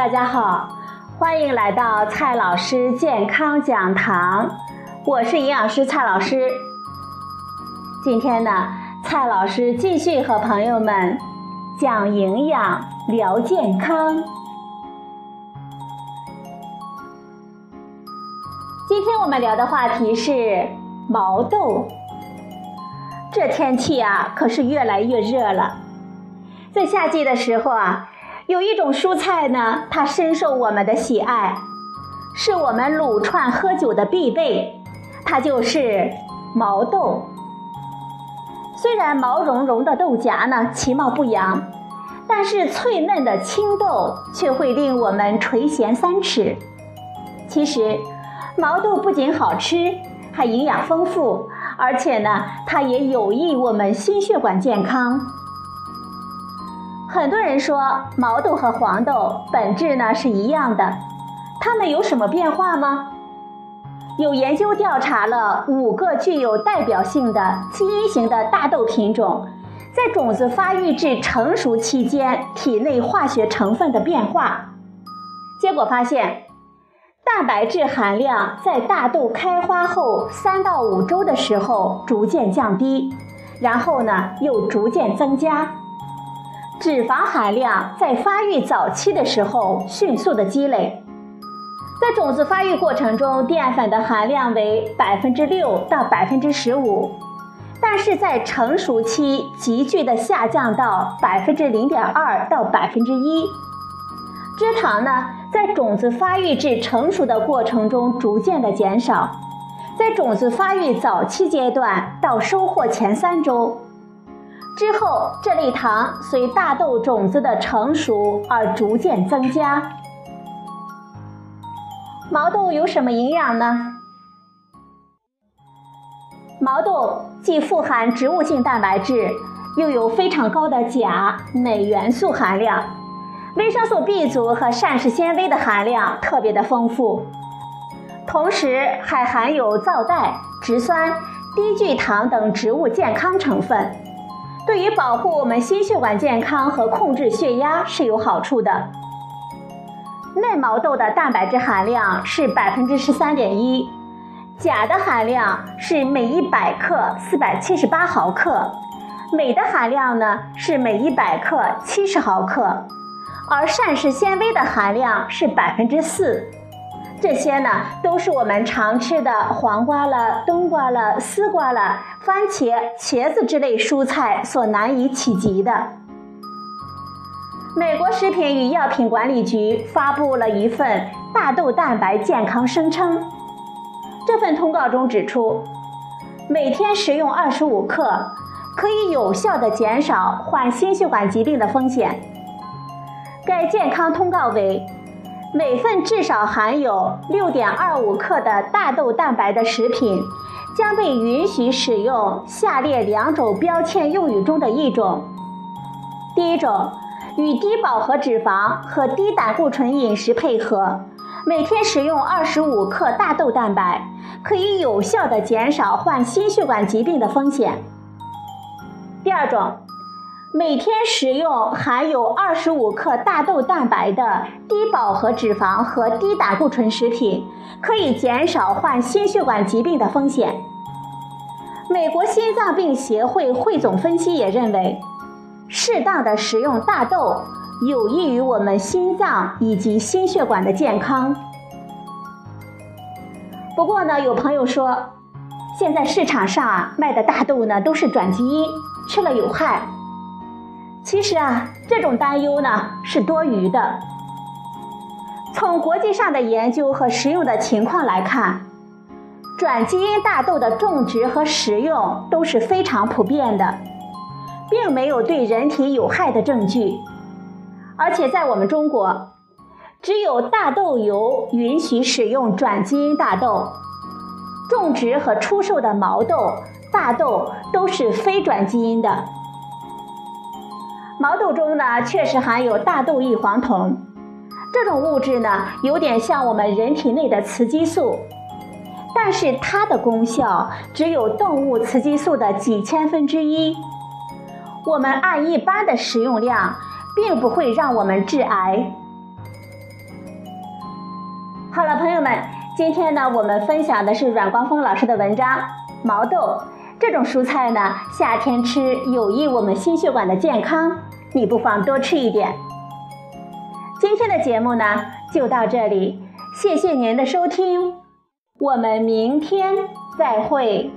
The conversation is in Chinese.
大家好，欢迎来到蔡老师健康讲堂，我是营养师蔡老师。今天呢，蔡老师继续和朋友们讲营养、聊健康。今天我们聊的话题是毛豆。这天气啊，可是越来越热了。在夏季的时候啊。有一种蔬菜呢，它深受我们的喜爱，是我们撸串喝酒的必备，它就是毛豆。虽然毛茸茸的豆荚呢其貌不扬，但是脆嫩的青豆却会令我们垂涎三尺。其实，毛豆不仅好吃，还营养丰富，而且呢，它也有益我们心血管健康。很多人说毛豆和黄豆本质呢是一样的，它们有什么变化吗？有研究调查了五个具有代表性的基因型的大豆品种，在种子发育至成熟期间体内化学成分的变化，结果发现，蛋白质含量在大豆开花后三到五周的时候逐渐降低，然后呢又逐渐增加。脂肪含量在发育早期的时候迅速的积累，在种子发育过程中，淀粉的含量为百分之六到百分之十五，但是在成熟期急剧的下降到百分之零点二到百分之一。脂糖呢，在种子发育至成熟的过程中逐渐的减少，在种子发育早期阶段到收获前三周。之后，这类糖随大豆种子的成熟而逐渐增加。毛豆有什么营养呢？毛豆既富含植物性蛋白质，又有非常高的钾、镁元素含量，维生素 B 族和膳食纤维的含量特别的丰富，同时还含有皂苷、植酸、低聚糖等植物健康成分。对于保护我们心血管健康和控制血压是有好处的。嫩毛豆的蛋白质含量是百分之十三点一，钾的含量是每一百克四百七十八毫克，镁的含量呢是每一百克七十毫克，而膳食纤维的含量是百分之四。这些呢，都是我们常吃的黄瓜了、冬瓜了、丝瓜了、番茄、茄子之类蔬菜所难以企及的。美国食品与药品管理局发布了一份大豆蛋白健康声称，这份通告中指出，每天食用二十五克，可以有效的减少患心血管疾病的风险。该健康通告为。每份至少含有六点二五克的大豆蛋白的食品，将被允许使用下列两种标签用语中的一种。第一种，与低饱和脂肪和低胆固醇饮食配合，每天食用二十五克大豆蛋白，可以有效的减少患心血管疾病的风险。第二种。每天食用含有二十五克大豆蛋白的低饱和脂肪和低胆固醇食品，可以减少患心血管疾病的风险。美国心脏病协会汇总分析也认为，适当的食用大豆有益于我们心脏以及心血管的健康。不过呢，有朋友说，现在市场上啊卖的大豆呢都是转基因，吃了有害。其实啊，这种担忧呢是多余的。从国际上的研究和食用的情况来看，转基因大豆的种植和食用都是非常普遍的，并没有对人体有害的证据。而且在我们中国，只有大豆油允许使用转基因大豆，种植和出售的毛豆、大豆都是非转基因的。毛豆中呢，确实含有大豆异黄酮，这种物质呢，有点像我们人体内的雌激素，但是它的功效只有动物雌激素的几千分之一。我们按一般的食用量，并不会让我们致癌。好了，朋友们，今天呢，我们分享的是阮光峰老师的文章。毛豆这种蔬菜呢，夏天吃有益我们心血管的健康，你不妨多吃一点。今天的节目呢，就到这里，谢谢您的收听，我们明天再会。